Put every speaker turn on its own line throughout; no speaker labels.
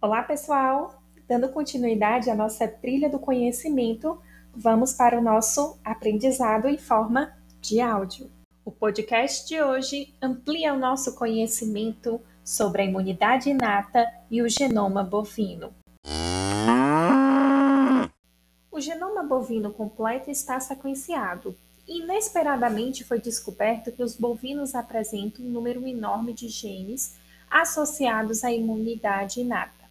Olá, pessoal! Dando continuidade à nossa trilha do conhecimento, vamos para o nosso aprendizado em forma de áudio. O podcast de hoje amplia o nosso conhecimento sobre a imunidade inata e o genoma bovino. O genoma bovino completo está sequenciado. Inesperadamente foi descoberto que os bovinos apresentam um número enorme de genes associados à imunidade inata.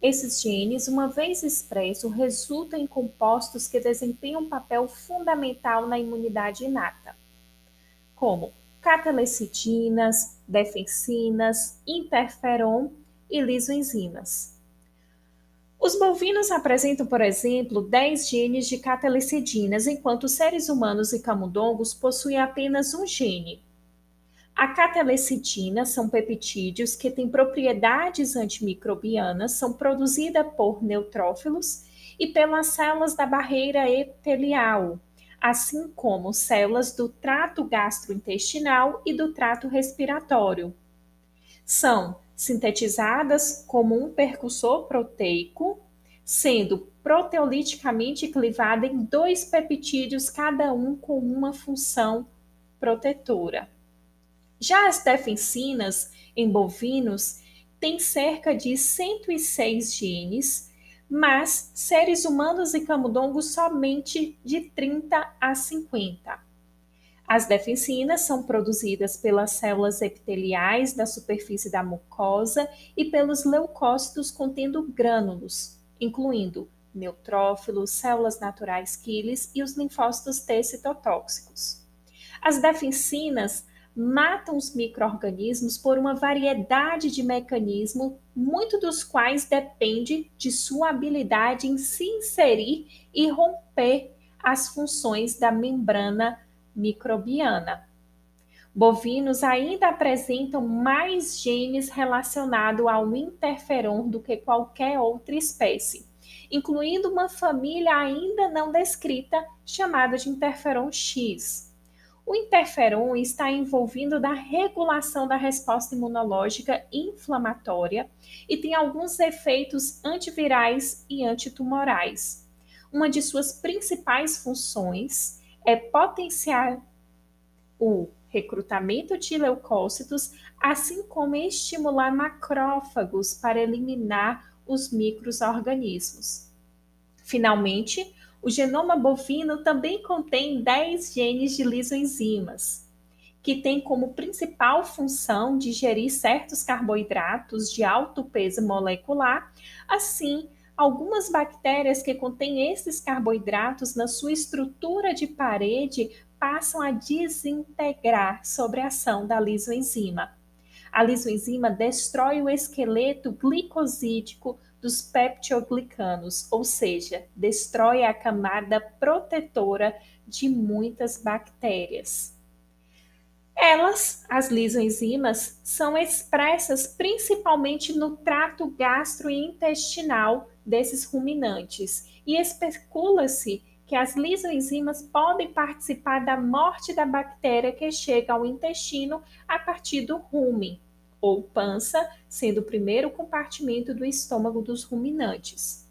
Esses genes, uma vez expressos, resultam em compostos que desempenham um papel fundamental na imunidade inata, como catalecitinas, defensinas, interferon e lisoenzimas. Os bovinos apresentam, por exemplo, 10 genes de catalecidinas, enquanto os seres humanos e camundongos possuem apenas um gene. A catalecitina são peptídeos que têm propriedades antimicrobianas, são produzidas por neutrófilos e pelas células da barreira epitelial, assim como células do trato gastrointestinal e do trato respiratório. São sintetizadas como um percussor proteico, sendo proteoliticamente clivada em dois peptídeos, cada um com uma função protetora. Já as defensinas em bovinos têm cerca de 106 genes, mas seres humanos e camundongos somente de 30 a 50. As defensinas são produzidas pelas células epiteliais da superfície da mucosa e pelos leucócitos contendo grânulos, incluindo neutrófilos, células naturais quiles e os linfócitos T citotóxicos. As defensinas matam os microorganismos por uma variedade de mecanismos, muito dos quais depende de sua habilidade em se inserir e romper as funções da membrana microbiana. Bovinos ainda apresentam mais genes relacionados ao interferon do que qualquer outra espécie, incluindo uma família ainda não descrita chamada de interferon X. O interferon está envolvido na regulação da resposta imunológica inflamatória e tem alguns efeitos antivirais e antitumorais. Uma de suas principais funções é potenciar o recrutamento de leucócitos, assim como estimular macrófagos para eliminar os microorganismos. Finalmente, o genoma bovino também contém 10 genes de lisoenzimas, que têm como principal função digerir certos carboidratos de alto peso molecular, assim, algumas bactérias que contêm esses carboidratos na sua estrutura de parede passam a desintegrar sobre a ação da lisoenzima. A lisoenzima destrói o esqueleto glicosídico dos peptioglicanos, ou seja, destrói a camada protetora de muitas bactérias. Elas, as lisoenzimas, são expressas principalmente no trato gastrointestinal desses ruminantes e especula-se que as lisoenzimas podem participar da morte da bactéria que chega ao intestino a partir do rumen, ou pança, sendo o primeiro compartimento do estômago dos ruminantes.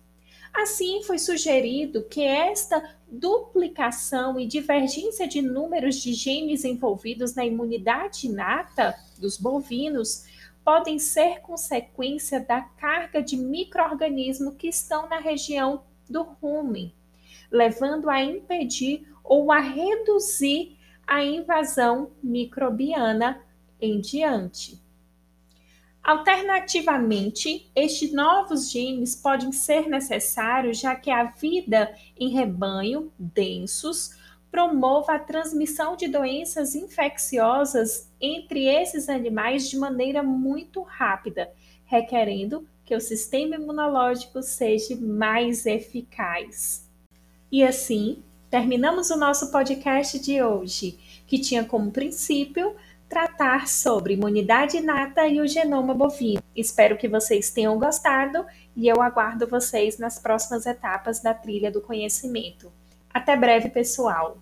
Assim, foi sugerido que esta duplicação e divergência de números de genes envolvidos na imunidade inata dos bovinos podem ser consequência da carga de microorganismos que estão na região do rumen, levando a impedir ou a reduzir a invasão microbiana em diante. Alternativamente, estes novos genes podem ser necessários já que a vida em rebanho densos promove a transmissão de doenças infecciosas entre esses animais de maneira muito rápida, requerendo que o sistema imunológico seja mais eficaz. E assim, terminamos o nosso podcast de hoje, que tinha como princípio tratar sobre imunidade inata e o genoma bovino. Espero que vocês tenham gostado e eu aguardo vocês nas próximas etapas da trilha do conhecimento. Até breve, pessoal!